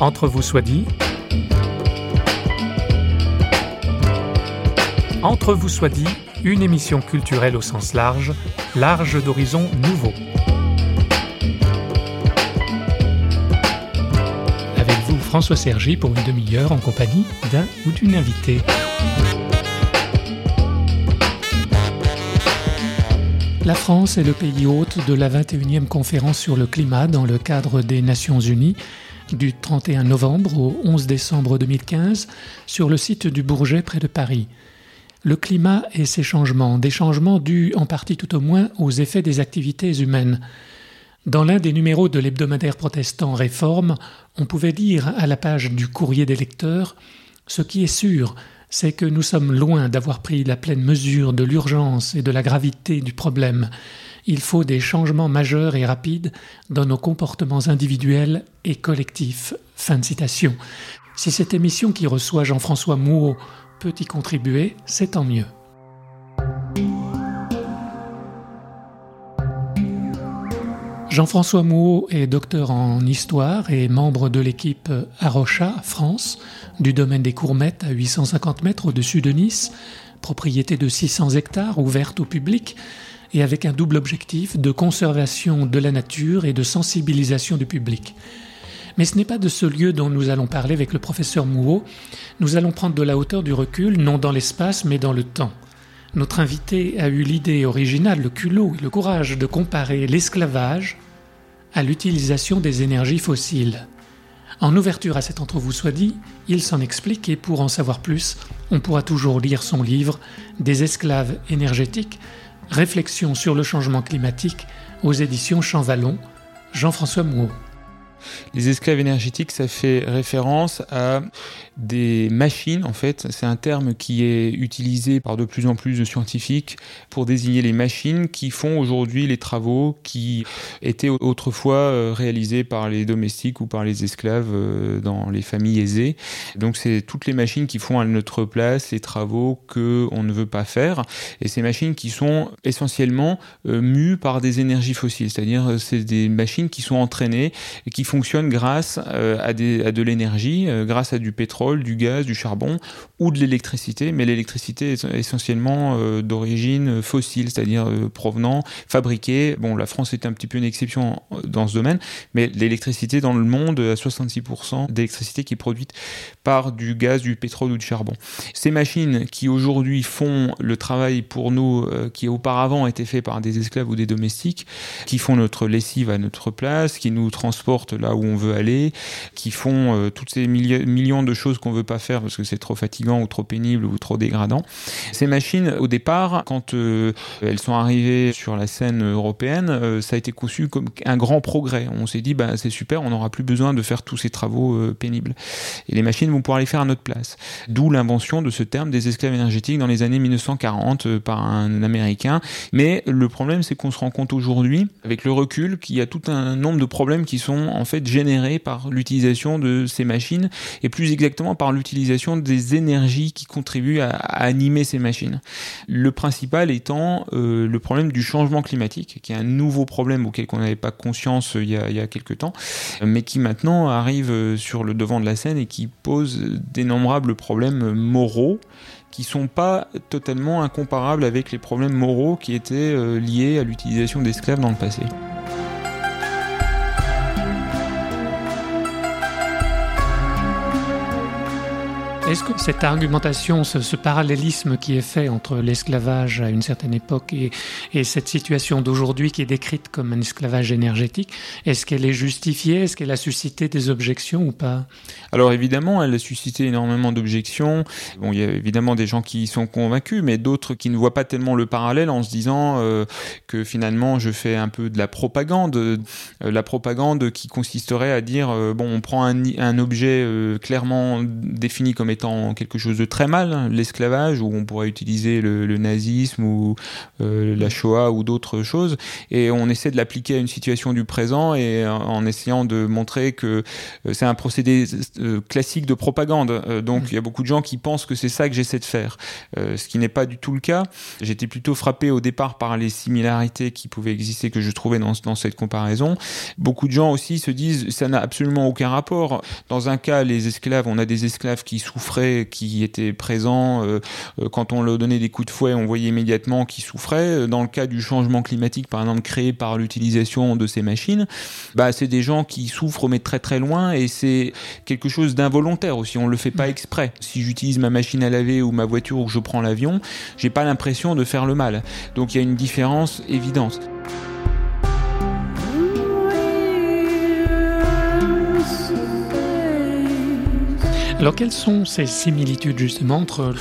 Entre vous soit dit. Entre vous soit dit, une émission culturelle au sens large, large d'horizons nouveaux. Avec vous, François Sergi, pour une demi-heure en compagnie d'un ou d'une invitée. La France est le pays hôte de la 21e conférence sur le climat dans le cadre des Nations Unies du 31 novembre au 11 décembre 2015 sur le site du Bourget près de Paris. Le climat et ses changements, des changements dus en partie tout au moins aux effets des activités humaines. Dans l'un des numéros de l'hebdomadaire protestant Réforme, on pouvait lire à la page du courrier des lecteurs Ce qui est sûr, c'est que nous sommes loin d'avoir pris la pleine mesure de l'urgence et de la gravité du problème. Il faut des changements majeurs et rapides dans nos comportements individuels et collectifs. Fin de citation. Si cette émission qui reçoit Jean-François Mouot peut y contribuer, c'est tant mieux. Jean-François Mouot est docteur en histoire et membre de l'équipe Arocha France du domaine des Courmettes à 850 mètres au-dessus de Nice, propriété de 600 hectares ouverte au public et avec un double objectif de conservation de la nature et de sensibilisation du public. Mais ce n'est pas de ce lieu dont nous allons parler avec le professeur Mouot. Nous allons prendre de la hauteur du recul, non dans l'espace, mais dans le temps. Notre invité a eu l'idée originale, le culot et le courage de comparer l'esclavage à l'utilisation des énergies fossiles. En ouverture à cet entrevue soit dit, il s'en explique et pour en savoir plus, on pourra toujours lire son livre Des esclaves énergétiques, réflexion sur le changement climatique aux éditions Champvallon, Jean-François Mouot. Les esclaves énergétiques, ça fait référence à des machines, en fait. C'est un terme qui est utilisé par de plus en plus de scientifiques pour désigner les machines qui font aujourd'hui les travaux qui étaient autrefois euh, réalisés par les domestiques ou par les esclaves euh, dans les familles aisées. Donc c'est toutes les machines qui font à notre place les travaux que on ne veut pas faire. Et ces machines qui sont essentiellement euh, mues par des énergies fossiles, c'est-à-dire c'est des machines qui sont entraînées et qui fonctionnent grâce à, des, à de l'énergie, grâce à du pétrole du gaz, du charbon ou de l'électricité, mais l'électricité est essentiellement euh, d'origine fossile, c'est-à-dire euh, provenant, fabriquée. Bon, la France est un petit peu une exception euh, dans ce domaine, mais l'électricité dans le monde, à 66% d'électricité qui est produite par du gaz, du pétrole ou du charbon. Ces machines qui aujourd'hui font le travail pour nous, qui auparavant étaient fait par des esclaves ou des domestiques, qui font notre lessive à notre place, qui nous transportent là où on veut aller, qui font toutes ces millions de choses qu'on veut pas faire parce que c'est trop fatigant ou trop pénible ou trop dégradant. Ces machines, au départ, quand euh, elles sont arrivées sur la scène européenne, euh, ça a été conçu comme un grand progrès. On s'est dit, bah, c'est super, on n'aura plus besoin de faire tous ces travaux euh, pénibles. Et les machines vont pouvoir les faire à notre place. D'où l'invention de ce terme des esclaves énergétiques dans les années 1940 par un Américain. Mais le problème, c'est qu'on se rend compte aujourd'hui, avec le recul, qu'il y a tout un nombre de problèmes qui sont en fait générés par l'utilisation de ces machines et plus exactement par l'utilisation des énergies qui contribuent à, animer ces machines. Le principal étant euh, le problème du changement climatique, qui est un nouveau problème auquel on n'avait pas conscience euh, il y, a, il quelques temps, mais qui maintenant arrive euh, sur le devant de la scène et qui pose d'énombrables problèmes moraux qui sont pas totalement incomparables avec les problèmes moraux qui étaient liés à l'utilisation d'esclaves dans le passé. Est-ce que cette argumentation, ce, parallélisme qui est fait entre l'esclavage à une certaine époque et, et cette situation d'aujourd'hui qui est décrite comme un esclavage énergétique, est-ce qu'elle est justifiée? Est-ce qu'elle a suscité des objections ou pas? Alors évidemment, elle a suscité énormément d'objections. Bon, il y a évidemment des gens qui sont convaincus, mais d'autres qui ne voient pas tellement le parallèle en se disant euh, que finalement je fais un peu de la propagande, euh, la propagande qui consisterait à dire euh, bon, on prend un objet clairement défini comme étant quelque chose de très mal, l'esclavage, où on pourrait utiliser le, nazisme ou euh, la Shoah ou d'autres choses, et on essaie de l'appliquer à une situation du présent et en essayant de montrer que c'est un procédé classique de propagande. donc mmh. il y a beaucoup de gens qui pensent que c'est ça que j'essaie de faire, ce qui n'est pas du tout le cas. J'étais plutôt frappé au départ par les similarités qui pouvaient exister que je trouvais dans, dans cette comparaison. Beaucoup de gens aussi se disent ça n'a absolument aucun rapport. Dans un cas, les esclaves, on a des esclaves qui qui étaient présents. Euh, euh, quand on leur donnait des coups de fouet, on voyait immédiatement qu'ils souffraient. Dans le cas du changement climatique, par exemple, créé par l'utilisation de ces machines, bah, c'est des gens qui souffrent mais très très loin et c'est quelque chose d'involontaire aussi. On le fait pas exprès. Si j'utilise ma machine à laver ou ma voiture ou que je prends l'avion, j'ai pas l'impression de faire le mal. Donc il y a une différence évidente. Alors quelles sont ces similitudes justement entre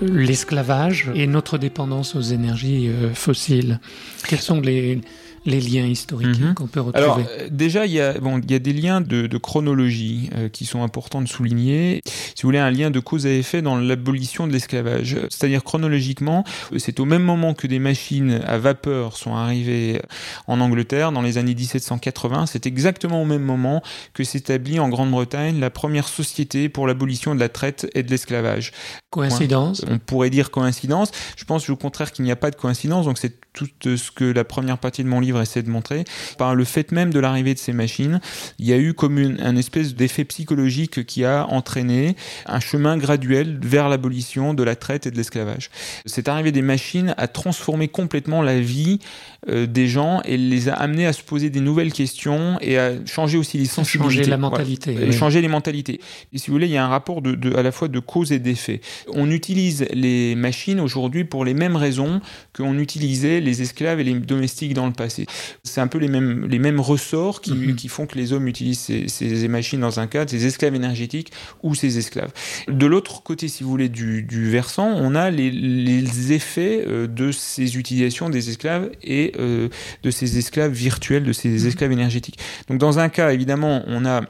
l'esclavage et notre dépendance aux énergies euh, fossiles? Quels sont les, les liens historiques mhm. qu'on peut retrouver Alors, euh, déjà, il y a, bon, il y a des liens de, de chronologie euh, qui sont importants de souligner. Si vous voulez, un lien de cause à effet dans l'abolition de l'esclavage. C'est-à-dire, chronologiquement, c'est au même moment que des machines à vapeur sont arrivées en Angleterre, dans les années 1780, c'est exactement au même moment que s'établit en Grande-Bretagne la première société pour l'abolition de la traite et de l'esclavage. Coïncidence On pourrait dire coïncidence. Je pense au contraire qu'il n'y a pas de coïncidence, donc c'est tout ce que la première partie de mon livre essaie de montrer. Par le fait même de l'arrivée de ces machines, il y a eu comme une, un espèce d'effet psychologique qui a entraîné un chemin graduel vers l'abolition de la traite et de l'esclavage. Cette arrivée des machines a transformé complètement la vie euh, des gens et les a amenés à se poser des nouvelles questions et à changer aussi les sensibilités. Changer la mentalité. et Changer les mentalités. Et si vous voulez, il y a un rapport de, de à la fois de cause et d'effet. On utilise les machines aujourd'hui pour les mêmes raisons qu'on utilisait les esclaves et les domestiques dans le passé. C'est un peu les mêmes, les mêmes ressorts qui, mhm. qui font que les hommes utilisent ces, ces, machines dans un cadre, ces esclaves énergétiques ou ces esclaves. De l'autre côté, si vous voulez, du, du versant, on a les, les effets euh, de ces utilisations des esclaves et euh, de ces esclaves virtuels, de ces mhm. esclaves énergétiques. Donc dans un cas, évidemment, on a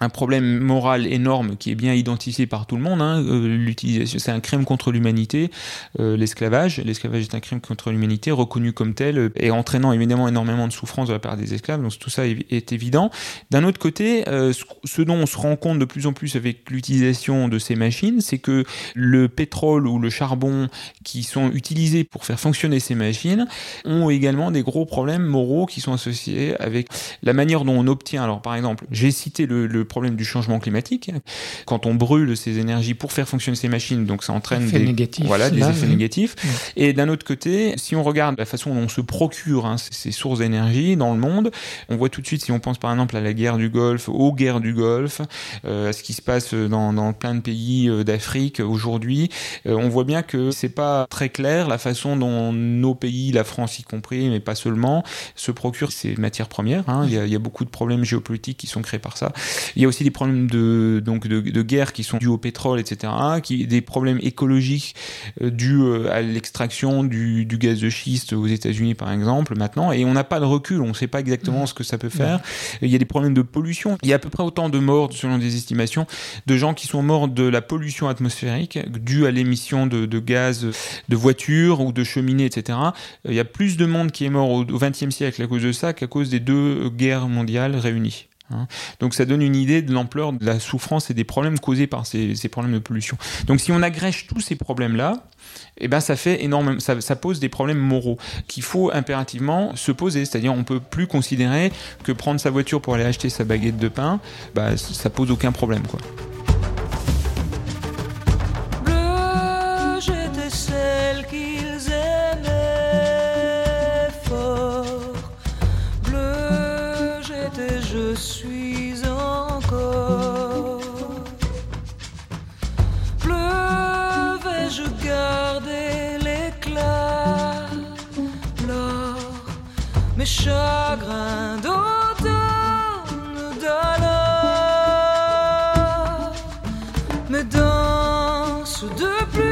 un problème moral énorme qui est bien identifié par tout le monde. Hein. Euh, l'utilisation, c'est un crime contre l'humanité. Euh, l'esclavage, l'esclavage est un crime contre l'humanité reconnu comme tel euh, et entraînant évidemment énormément de souffrance de la part des esclaves. Donc tout ça est, évident. D'un autre côté, ce dont on se rend compte de plus en plus avec l'utilisation de ces machines, c'est que le pétrole ou le charbon qui sont utilisés pour faire fonctionner ces machines ont également des gros problèmes moraux qui sont associés avec la manière dont on obtient. Alors par exemple, j'ai cité le problème du changement climatique. Quand on brûle ces énergies pour faire fonctionner ces machines, donc ça entraîne des, négatifs, voilà, des effets négatifs. Et d'un autre côté, si on regarde la façon dont on se procure hein, ces sources d'énergie dans le monde, on voit tout de suite, si on pense par exemple à la guerre du Golfe, aux guerres du Golfe, euh, à ce qui se passe dans, dans plein de pays euh, d'Afrique aujourd'hui, euh, on voit bien que c'est pas très clair la façon dont nos pays, la France y compris, mais pas seulement, se procurent ces matières premières. Hein. Il, y a, il, y a, beaucoup de problèmes géopolitiques qui sont créés par ça. Il y a aussi des problèmes de, donc de, de guerre qui sont dus au pétrole, etc. Qui, des problèmes écologiques euh, dus euh, à l'extraction du, du, gaz de schiste aux États-Unis, par exemple, maintenant. Et on n'a pas de recul, on ne sait pas exactement ce que ça peut faire. Il y a des problèmes de pollution. Il y a à peu près autant de morts, selon des estimations, de gens qui sont morts de la pollution atmosphérique due à l'émission de, de, gaz de voitures ou de cheminées, etc. Il y a plus de monde qui est mort au XXe siècle à cause de ça qu'à cause des deux guerres mondiales réunies. Hein. Donc ça donne une idée de l'ampleur de la souffrance et des problèmes causés par ces, problèmes de pollution. Donc si on agrège tous ces problèmes-là, eh ben ça fait énormément, ça, ça, pose des problèmes moraux qu'il faut impérativement se poser. C'est-à-dire on peut plus considérer que prendre sa voiture pour aller acheter sa baguette de pain, bah, ça pose aucun problème quoi. Chagrin d'automne d'alors. Me danse de pluie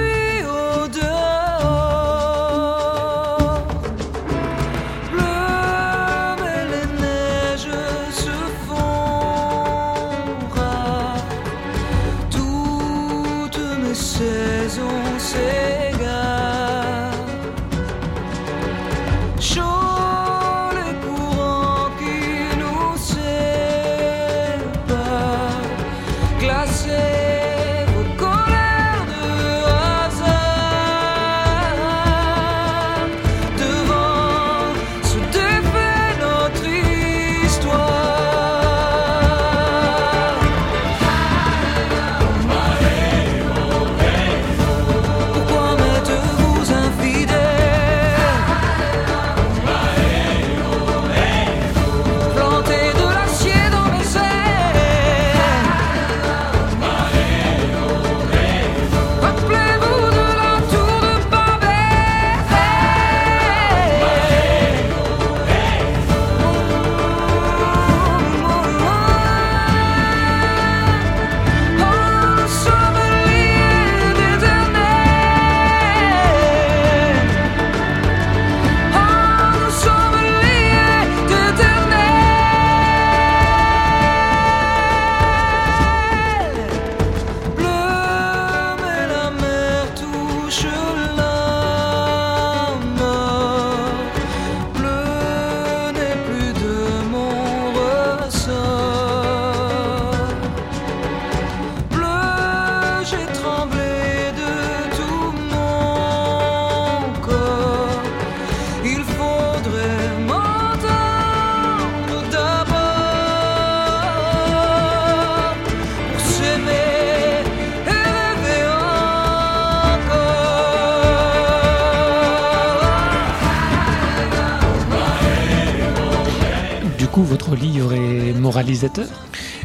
moralisateur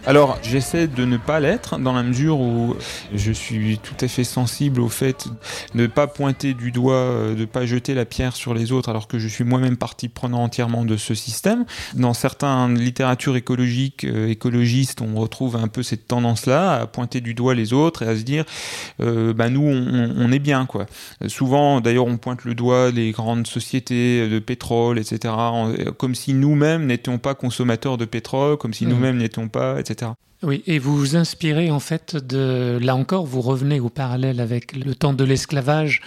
alors, j'essaie de ne pas l'être dans la mesure où je suis tout à fait sensible au fait de ne pas pointer du doigt, euh, de ne pas jeter la pierre sur les autres alors que je suis moi-même partie prenant entièrement de ce système. Dans certaines littératures écologiques, euh, écologistes, on retrouve un peu cette tendance-là à pointer du doigt les autres et à se dire, euh, bah nous, on, on, est bien, quoi. Souvent, d'ailleurs, on pointe le doigt les grandes sociétés de pétrole, etc., comme si nous-mêmes n'étions pas consommateurs de pétrole, comme si mmh. nous-mêmes n'étions pas, etc. Oui, et vous vous inspirez en fait de, là encore, vous revenez au parallèle avec le temps de l'esclavage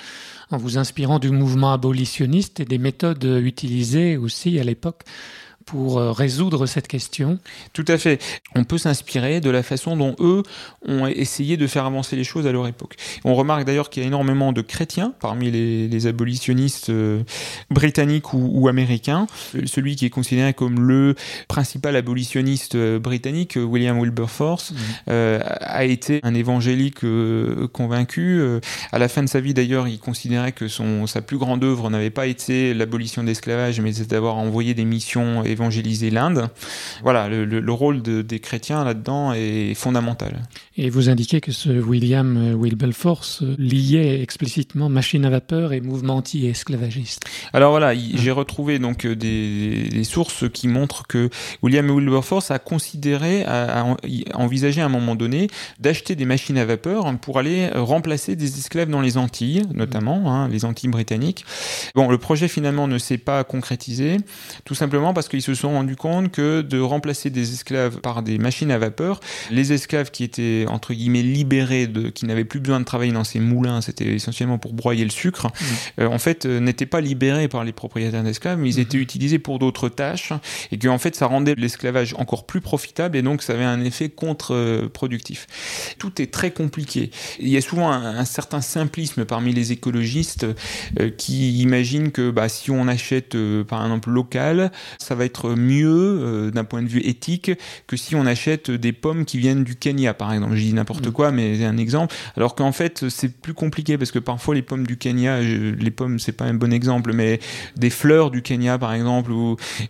en vous inspirant du mouvement abolitionniste et des méthodes utilisées aussi à l'époque pour euh, résoudre cette question Tout à fait. On peut s'inspirer de la façon dont eux ont essayé de faire avancer les choses à leur époque. On remarque d'ailleurs qu'il y a énormément de chrétiens parmi les, abolitionnistes euh, britanniques ou, américains. Celui qui est considéré comme le principal abolitionniste euh, britannique, William Wilberforce, mmh. a été un évangélique convaincu. À la fin de sa vie d'ailleurs, il considérait que son, sa plus grande œuvre n'avait pas été l'abolition de l'esclavage, mais c'est d'avoir envoyé des missions évangéliser l'Inde. Voilà, le, rôle des chrétiens là-dedans est fondamental. Et vous indiquez que ce William Wilberforce liait explicitement machine à vapeur et mouvement anti-esclavagiste. Alors voilà, j'ai retrouvé donc euh, des, sources qui montrent que William Wilberforce a considéré, a, envisagé à un moment donné d'acheter des machines à vapeur pour aller remplacer des esclaves dans les Antilles, notamment hein, les Antilles britanniques. Bon, le projet finalement ne s'est pas concrétisé, tout simplement parce qu'ils se sont rendus compte que de remplacer des esclaves par des machines à vapeur, les esclaves qui étaient entre guillemets libérés, de, qui n'avaient plus besoin de travailler dans ces moulins, c'était essentiellement pour broyer le sucre, mmh. euh, en fait euh, n'étaient pas libérés par les propriétaires d'esclaves, mais ils étaient mmh. utilisés pour d'autres tâches, et que en fait ça rendait l'esclavage encore plus profitable, et donc ça avait un effet contre-productif. Tout est très compliqué. Il y a souvent un, certain simplisme parmi les écologistes euh, qui imaginent que bah, si on achète par exemple local, ça va être mieux d'un point de vue éthique que si on achète des pommes qui viennent du Kenya par exemple je dis n'importe mm. quoi, mais c'est un exemple. Alors qu'en fait, c'est plus compliqué parce que parfois les pommes du Kenya, les pommes, c'est pas un bon exemple, mais des fleurs du Kenya, par exemple,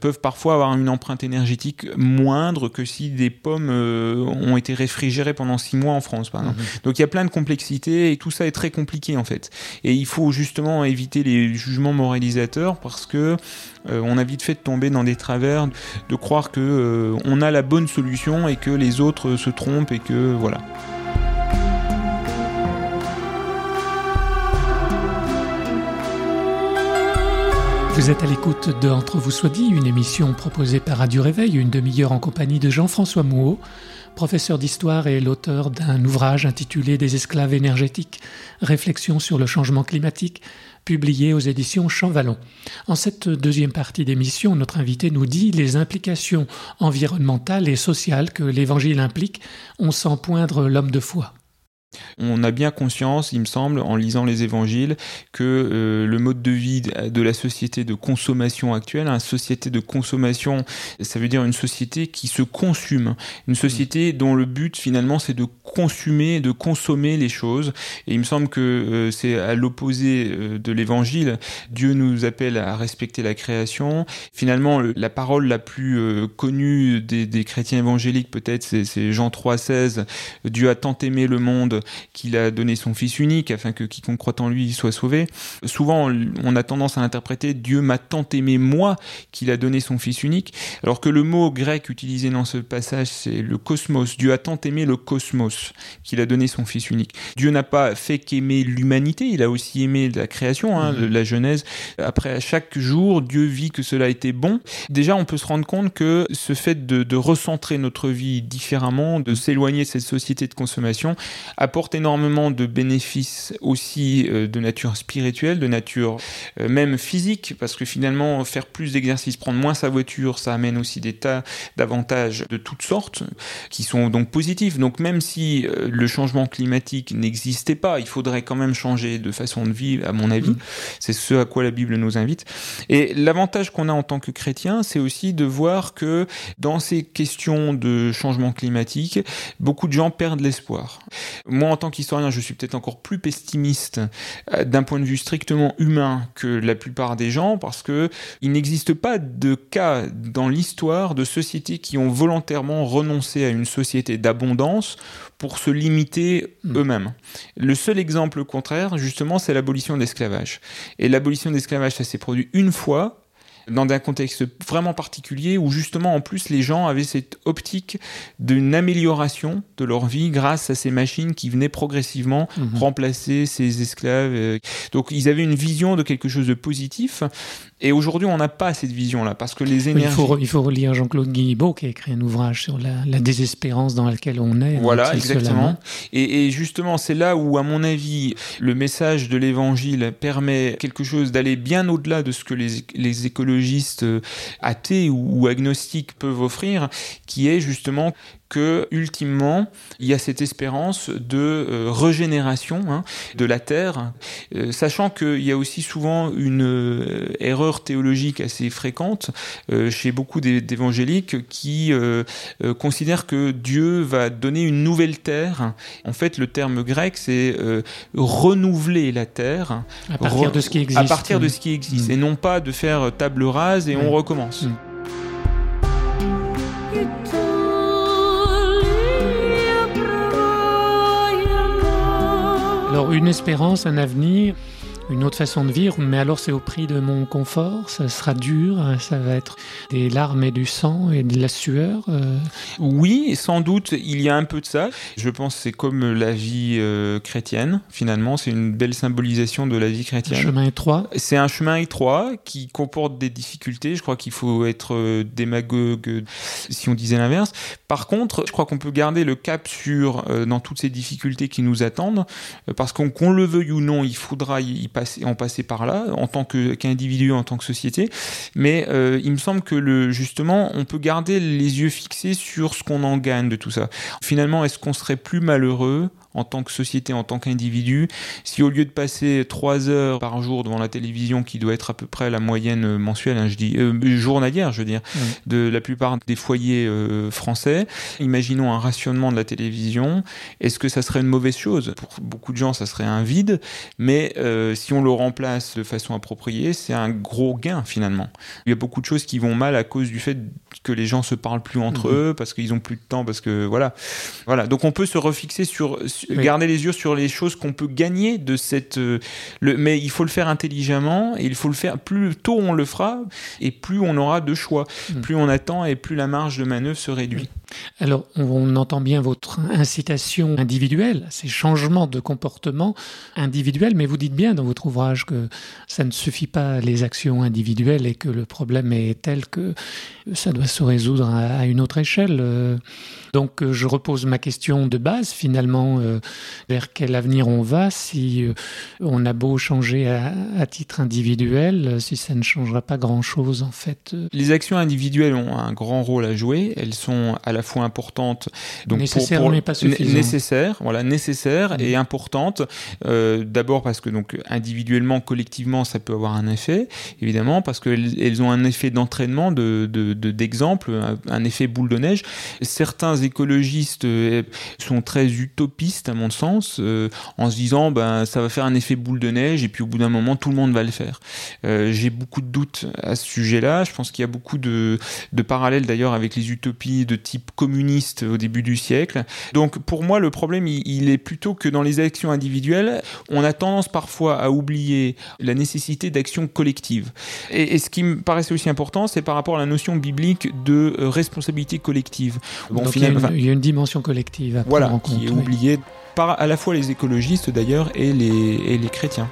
peuvent parfois avoir une empreinte énergétique moindre que si des pommes euh, ont été réfrigérées pendant six mois en France, par exemple. Mm-hmm. Donc il y a plein de complexités et tout ça est très compliqué en fait. Et il faut justement éviter les jugements moralisateurs parce que euh, on a vite fait de tomber dans des de croire que euh, on a la bonne solution et que les autres se trompent et que voilà. Vous êtes à l'écoute de Entre vous soit dit, une émission proposée par Radio Réveil, une demi-heure en compagnie de Jean-François Mouot, professeur d'histoire et l'auteur d'un ouvrage intitulé Des esclaves énergétiques, réflexion sur le changement climatique, publié aux éditions Champvallon. En cette deuxième partie d'émission, notre invité nous dit les implications environnementales et sociales que l'Évangile implique, on sent poindre l'homme de foi. On a bien conscience, il me semble, en lisant les évangiles, que euh, le mode de vie de la société de consommation actuelle, une société de consommation, ça veut dire une société qui se consume, une société dont le but finalement c'est de consommer, de consommer les choses. Et il me semble que euh, c'est à l'opposé euh, de l'évangile. Dieu nous appelle à respecter la création. Finalement, la parole la plus connue des, des chrétiens évangéliques peut-être, c'est Jean 3,16. Dieu a tant aimé le monde qu'il a donné son Fils unique afin que quiconque croit en lui soit sauvé. Souvent, on a tendance à interpréter Dieu m'a tant aimé moi qu'il a donné son Fils unique, alors que le mot grec utilisé dans ce passage, c'est le cosmos. Dieu a tant aimé le cosmos qu'il a donné son Fils unique. Dieu n'a pas fait qu'aimer l'humanité, il a aussi aimé la création, hein, mm-hmm. la Genèse. Après, chaque jour, Dieu vit que cela était bon. Déjà, on peut se rendre compte que ce fait de, de recentrer notre vie différemment, de s'éloigner de cette société de consommation, apporte énormément de bénéfices aussi euh, de nature spirituelle, de nature euh, même physique, parce que finalement, faire plus d'exercices, prendre moins sa voiture, ça amène aussi des tas d'avantages de toutes sortes, qui sont donc positifs. Donc même si euh, le changement climatique n'existait pas, il faudrait quand même changer de façon de vivre, à mon avis. Mmh. C'est ce à quoi la Bible nous invite. Et l'avantage qu'on a en tant que chrétien, c'est aussi de voir que dans ces questions de changement climatique, beaucoup de gens perdent l'espoir. Moi, en tant qu'historien, je suis peut-être encore plus pessimiste euh, d'un point de vue strictement humain que la plupart des gens, parce que il n'existe pas de cas dans l'histoire de sociétés qui ont volontairement renoncé à une société d'abondance pour se limiter hmm. eux-mêmes. Le seul exemple contraire, justement, c'est l'abolition de l'esclavage. Et l'abolition de l'esclavage, ça s'est produit une fois, dans un contexte vraiment particulier où justement en plus les gens avaient cette optique d'une amélioration de leur vie grâce à ces machines qui venaient progressivement mhm. remplacer ces esclaves. Euh. Donc ils avaient une vision de quelque chose de positif et aujourd'hui, on n'a pas cette vision-là parce que les énergies. il, faut, il faut relire Jean-Claude Guilbeault qui a écrit un ouvrage sur la, désespérance dans laquelle on est. Voilà, exactement. Et, justement, c'est là où, à mon avis, le message de l'évangile permet quelque chose d'aller bien au-delà de ce que les, écologistes euh, athées ou agnostiques peuvent offrir, qui est justement que ultimement il y a cette espérance de euh, régénération hein, de la terre, euh, sachant qu'il y a aussi souvent une euh, erreur théologique assez fréquente chez beaucoup d'évangéliques qui considèrent que Dieu va donner une nouvelle terre. En fait, le terme grec c'est renouveler la terre à partir de ce qui existe, à partir de ce qui existe, mm. et non pas de faire table rase et on recommence. Mm. Une espérance, un avenir, une autre façon de vivre, mais alors c'est au prix de mon confort, ça sera dur, ça va être des larmes et du sang et de la sueur. Euh. Oui, sans doute, il y a un peu de ça. Je pense que c'est comme la vie euh, chrétienne, finalement, c'est une belle symbolisation de la vie chrétienne. Un chemin étroit. C'est un chemin étroit qui comporte des difficultés. Je crois qu'il faut être euh, démagogue si on disait l'inverse. Par contre, je crois qu'on peut garder le cap sur dans toutes ces difficultés qui nous attendent, parce qu'on le veuille ou non, il faudra y passer, en passer par là en tant qu'individu, en tant que société. Mais euh, il me semble que le, justement, on peut garder les yeux fixés sur ce qu'on en gagne de tout ça. Finalement, est-ce qu'on serait plus malheureux en tant que société, en tant qu'individu, si au lieu de passer trois heures par jour devant la télévision, qui doit être à peu près la moyenne mensuelle, hein, je dis euh, journalière, je veux dire, de la plupart des foyers euh, français, imaginons un rationnement de la télévision, est-ce que ça serait une mauvaise chose? Pour beaucoup de gens, ça serait un vide, mais euh, si on le remplace de façon appropriée, c'est un gros gain finalement. Il y a beaucoup de choses qui vont mal à cause du fait que les gens se parlent plus entre mhm. eux, parce qu'ils ont plus de temps, parce que voilà, voilà. Donc on peut se refixer sur garder les yeux sur les choses qu'on peut gagner de cette. Euh, le, mais il faut le faire intelligemment et il faut le faire. Plus tôt on le fera et plus on aura de choix. Hmm. Plus on attend et plus la marge de manœuvre se réduit. Alors, on entend bien votre incitation individuelle, ces changements de comportement individuels, mais vous dites bien dans votre ouvrage que ça ne suffit pas les actions individuelles et que le problème est tel que ça doit se résoudre à une autre échelle. Euh, donc euh, je repose ma question de base finalement, euh, vers quel avenir on va si on a beau changer à, titre individuel, si ça ne changera pas grand-chose en fait. Les actions individuelles ont un grand rôle à jouer, elles sont à la fois importante. Donc nécessaire pour, mais pas suffisant. Nécessaire, voilà, nécessaire mmh. et importante. Euh, D'abord parce que donc individuellement, collectivement, ça peut avoir un effet, évidemment, parce qu'elles elles ont un effet d'entraînement, de d'exemple, de, un, effet boule de neige. Certains écologistes euh, sont très utopistes à mon sens, euh, en se disant ben ça va faire un effet boule de neige et puis au bout d'un moment tout le monde va le faire. Euh, J'ai beaucoup de doutes à ce sujet-là. Je pense qu'il y a beaucoup de, de parallèles d'ailleurs avec les utopies de type communiste au début du siècle. Donc pour moi le problème il, il est plutôt que dans les actions individuelles, on a tendance parfois à oublier la nécessité d'action collective. Et, et, ce qui me paraissait aussi important, c'est par rapport à la notion biblique de euh, responsabilité collective. Bon, Donc il, y une, il, y a une, dimension collective à voilà, en compte, qui est oubliée par à la fois les écologistes d'ailleurs et les, et les chrétiens.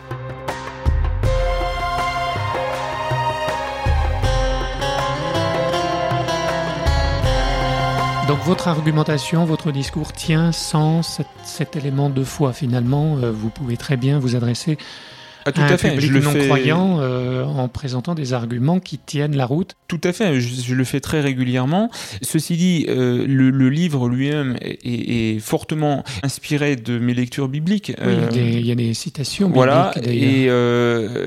Donc votre argumentation, votre discours tient sans cet, élément de foi finalement. Euh, vous pouvez très bien vous adresser ah, tout à, fait. je le non fais... croyant euh, en présentant des arguments qui tiennent la route. Tout à fait, je, je le fais très régulièrement. Ceci dit, euh, le, le, livre lui-même est, est, fortement inspiré de mes lectures bibliques. Oui, euh, il y a des citations. Voilà, et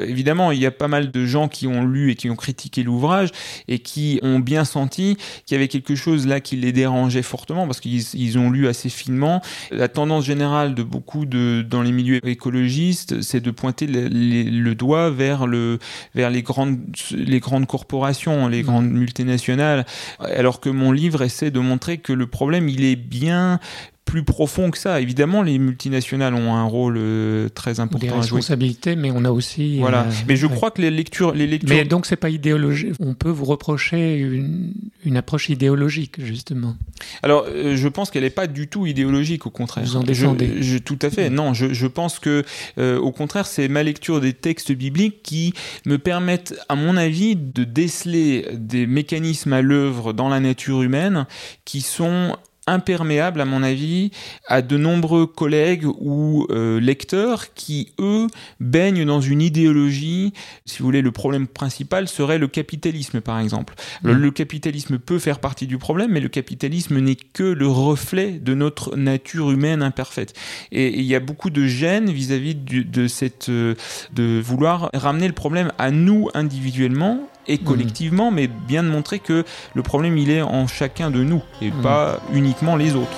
évidemment, il y a pas mal de gens qui ont lu et qui ont critiqué l'ouvrage et qui ont bien senti qu'il y avait quelque chose là qui les dérangeait fortement parce qu'ils ils ont lu assez finement. La tendance générale de beaucoup de dans les milieux écologistes, c'est de pointer les, les, le doigt vers le vers les grandes les grandes corporations, les grandes multinationales, alors que mon livre essaie de montrer que le problème il est bien plus profond que ça. Évidemment, les multinationales ont un rôle euh, très important. Des responsabilités, mais on a aussi. Voilà. Euh, mais je ouais. crois que les lectures, les lectures. Mais donc c'est pas idéologique. On peut vous reprocher une, une approche idéologique justement. Alors, euh, je pense qu'elle n'est pas du tout idéologique, au contraire. Vous en défendez. Je, je, tout à fait. Non, je, je pense que, au contraire, c'est ma lecture des textes bibliques qui me permettent, à mon avis, de déceler des mécanismes à l'œuvre dans la nature humaine qui sont imperméable, à mon avis, à de nombreux collègues ou euh, lecteurs qui, eux, baignent dans une idéologie. Si vous voulez, le problème principal serait le capitalisme, par exemple. Le, le, capitalisme peut faire partie du problème, mais le capitalisme n'est que le reflet de notre nature humaine imparfaite. Et il y a beaucoup de gêne vis-à-vis -vis de cette, euh, de vouloir ramener le problème à nous individuellement et collectivement, mmh. mais bien de montrer que le problème il est en chacun de nous et mmh. pas uniquement les autres.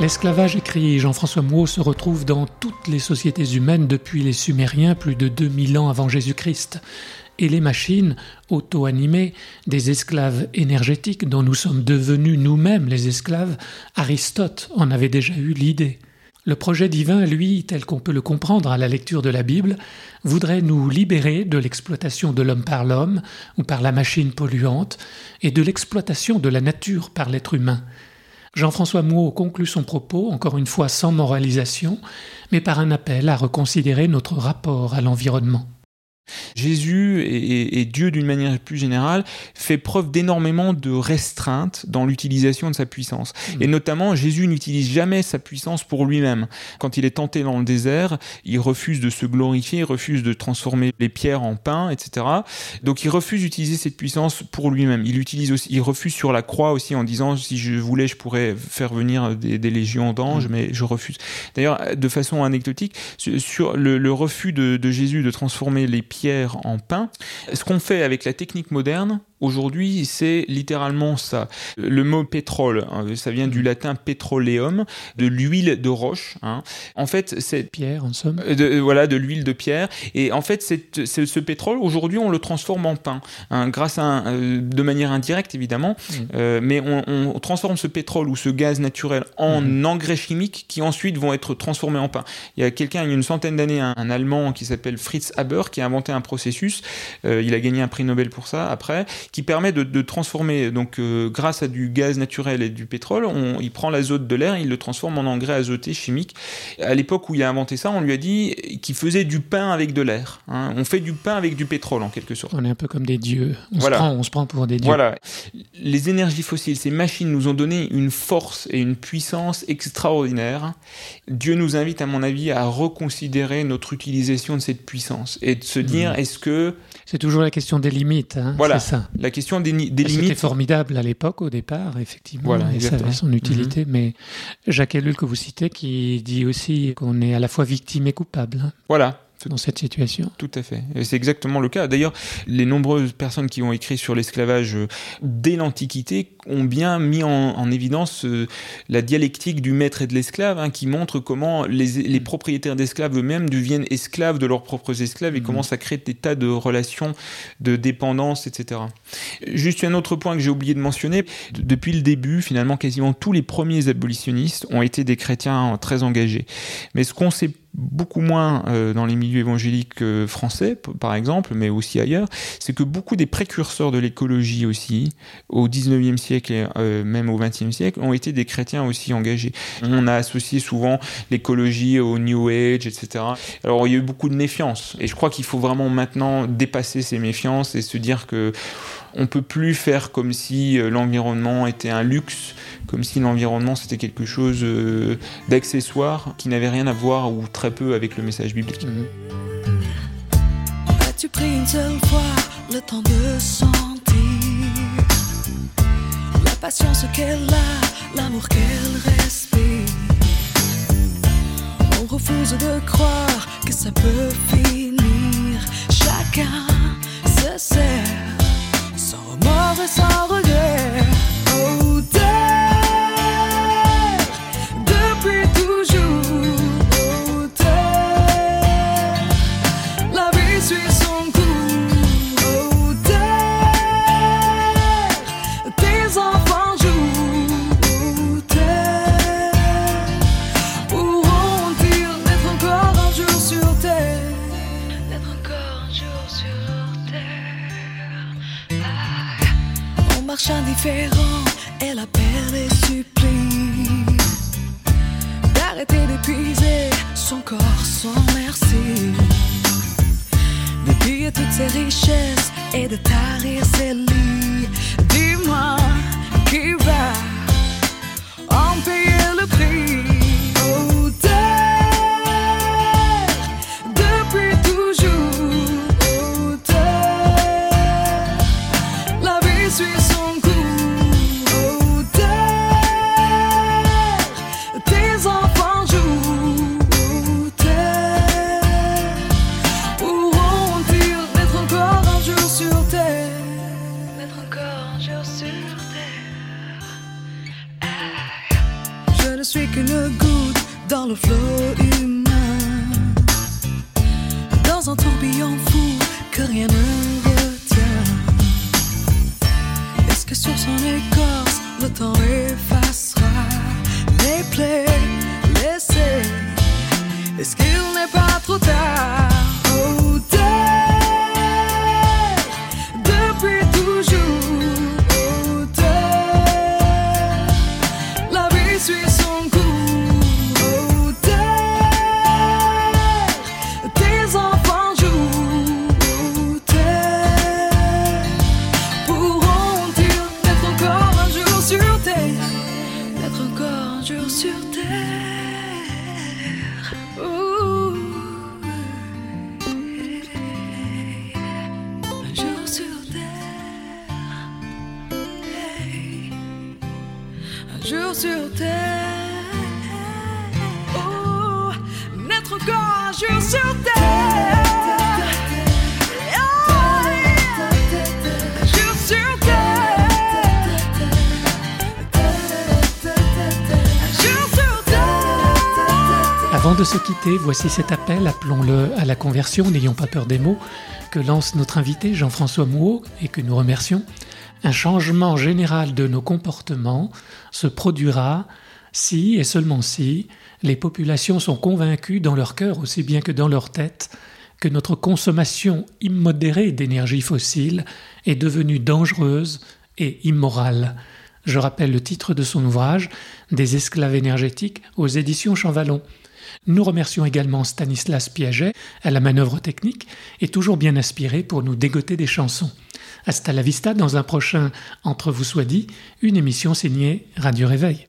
L'esclavage, écrit Jean-François Mouot, se retrouve dans toutes les sociétés humaines depuis les Sumériens plus de 2000 ans avant Jésus-Christ et les machines auto-animées, des esclaves énergétiques dont nous sommes devenus nous-mêmes les esclaves, Aristote en avait déjà eu l'idée. Le projet divin, lui, tel qu'on peut le comprendre à la lecture de la Bible, voudrait nous libérer de l'exploitation de l'homme par l'homme ou par la machine polluante et de l'exploitation de la nature par l'être humain. Jean-François Mouot conclut son propos, encore une fois sans moralisation, mais par un appel à reconsidérer notre rapport à l'environnement. Jésus et, et Dieu d'une manière plus générale fait preuve d'énormément de restreinte dans l'utilisation de sa puissance. Mmh. Et notamment, Jésus n'utilise jamais sa puissance pour lui-même. Quand il est tenté dans le désert, il refuse de se glorifier, il refuse de transformer les pierres en pain, etc. Donc il refuse d'utiliser cette puissance pour lui-même. Il utilise aussi, il refuse sur la croix aussi en disant si je voulais, je pourrais faire venir des, des légions d'anges, mmh. mais je refuse. D'ailleurs, de façon anecdotique, sur le, le refus de, de Jésus de transformer les pierre en pain. Ce qu'on fait avec la technique moderne, Aujourd'hui, c'est littéralement ça. Le mot pétrole, hein, ça vient du mm. latin petroleum, de l'huile de roche. Hein. En fait, c'est pierre en somme. De, euh, voilà, de l'huile de pierre. Et en fait, c'est ce pétrole aujourd'hui, on le transforme en pain, hein, grâce à un, euh, de manière indirecte évidemment, mm. euh, mais on, on, transforme ce pétrole ou ce gaz naturel en mm. engrais chimiques qui ensuite vont être transformés en pain. Il y a quelqu'un, il y a une centaine d'années, un, un, Allemand qui s'appelle Fritz Haber, qui a inventé un processus. Euh, il a gagné un prix Nobel pour ça après qui permet de, transformer, donc euh, grâce à du gaz naturel et du pétrole, on, il prend l'azote de l'air, il le transforme en engrais azoté chimique. À l'époque où il a inventé ça, on lui a dit qu'il faisait du pain avec de l'air. Hein. On fait du pain avec du pétrole en quelque sorte. On est un peu comme des dieux. On, se, prend, on se prend pour des dieux. Voilà. Les énergies fossiles, ces machines nous ont donné une force et une puissance extraordinaire. Dieu nous invite, à mon avis, à reconsidérer notre utilisation de cette puissance et de se dire mmh. est-ce que c'est toujours la question des limites. Hein, voilà, ça. la question des, des limites. C'était formidable à l'époque, au départ, effectivement. Voilà, et ça avait son utilité. Mhm. Mais Jacques Ellul, que vous citez, qui dit aussi qu'on est à la fois victime et coupable. Hein. Voilà, dans cette situation. Tout à fait. Et c'est exactement le cas. D'ailleurs, les nombreuses personnes qui ont écrit sur l'esclavage euh, dès l'Antiquité ont bien mis en, évidence euh, la dialectique du maître et de l'esclave, hein, qui montre comment les, les propriétaires d'esclaves eux-mêmes deviennent esclaves de leurs propres esclaves et mmh. comment ça crée des tas de relations de dépendance, etc. Juste un autre point que j'ai oublié de mentionner. Depuis le début, finalement, quasiment tous les premiers abolitionnistes ont été des chrétiens très engagés. Mais ce qu'on sait beaucoup moins euh, dans les milieux évangéliques euh, français, par exemple, mais aussi ailleurs, c'est que beaucoup des précurseurs de l'écologie aussi, au 19e siècle et euh, même au 20e siècle, ont été des chrétiens aussi engagés. On a associé souvent l'écologie au New Age, etc. Alors il y a eu beaucoup de méfiance, et je crois qu'il faut vraiment maintenant dépasser ces méfiances et se dire que on peut plus faire comme si l'environnement était un luxe comme si l'environnement c'était quelque chose euh, d'accessoire qui n'avait rien à voir ou très peu avec le message biblique. On refuse de croire que ça peut finir. Chacun se sert sans remords et sans indifférent, elle appelle et supplie d'arrêter d'épuiser son corps sans merci, de toutes ses richesses et de tarir ses Voici cet appel, appelons-le à la conversion, n'ayons pas peur des mots, que lance notre invité Jean-François Mouot et que nous remercions. Un changement général de nos comportements se produira si et seulement si les populations sont convaincues dans leur cœur aussi bien que dans leur tête que notre consommation immodérée d'énergie fossile est devenue dangereuse et immorale. Je rappelle le titre de son ouvrage Des esclaves énergétiques aux éditions Champvallon. Nous remercions également Stanislas Piaget à la manœuvre technique et toujours bien inspiré pour nous dégoter des chansons. Hasta la vista dans un prochain Entre vous soit dit, une émission signée Radio Réveil.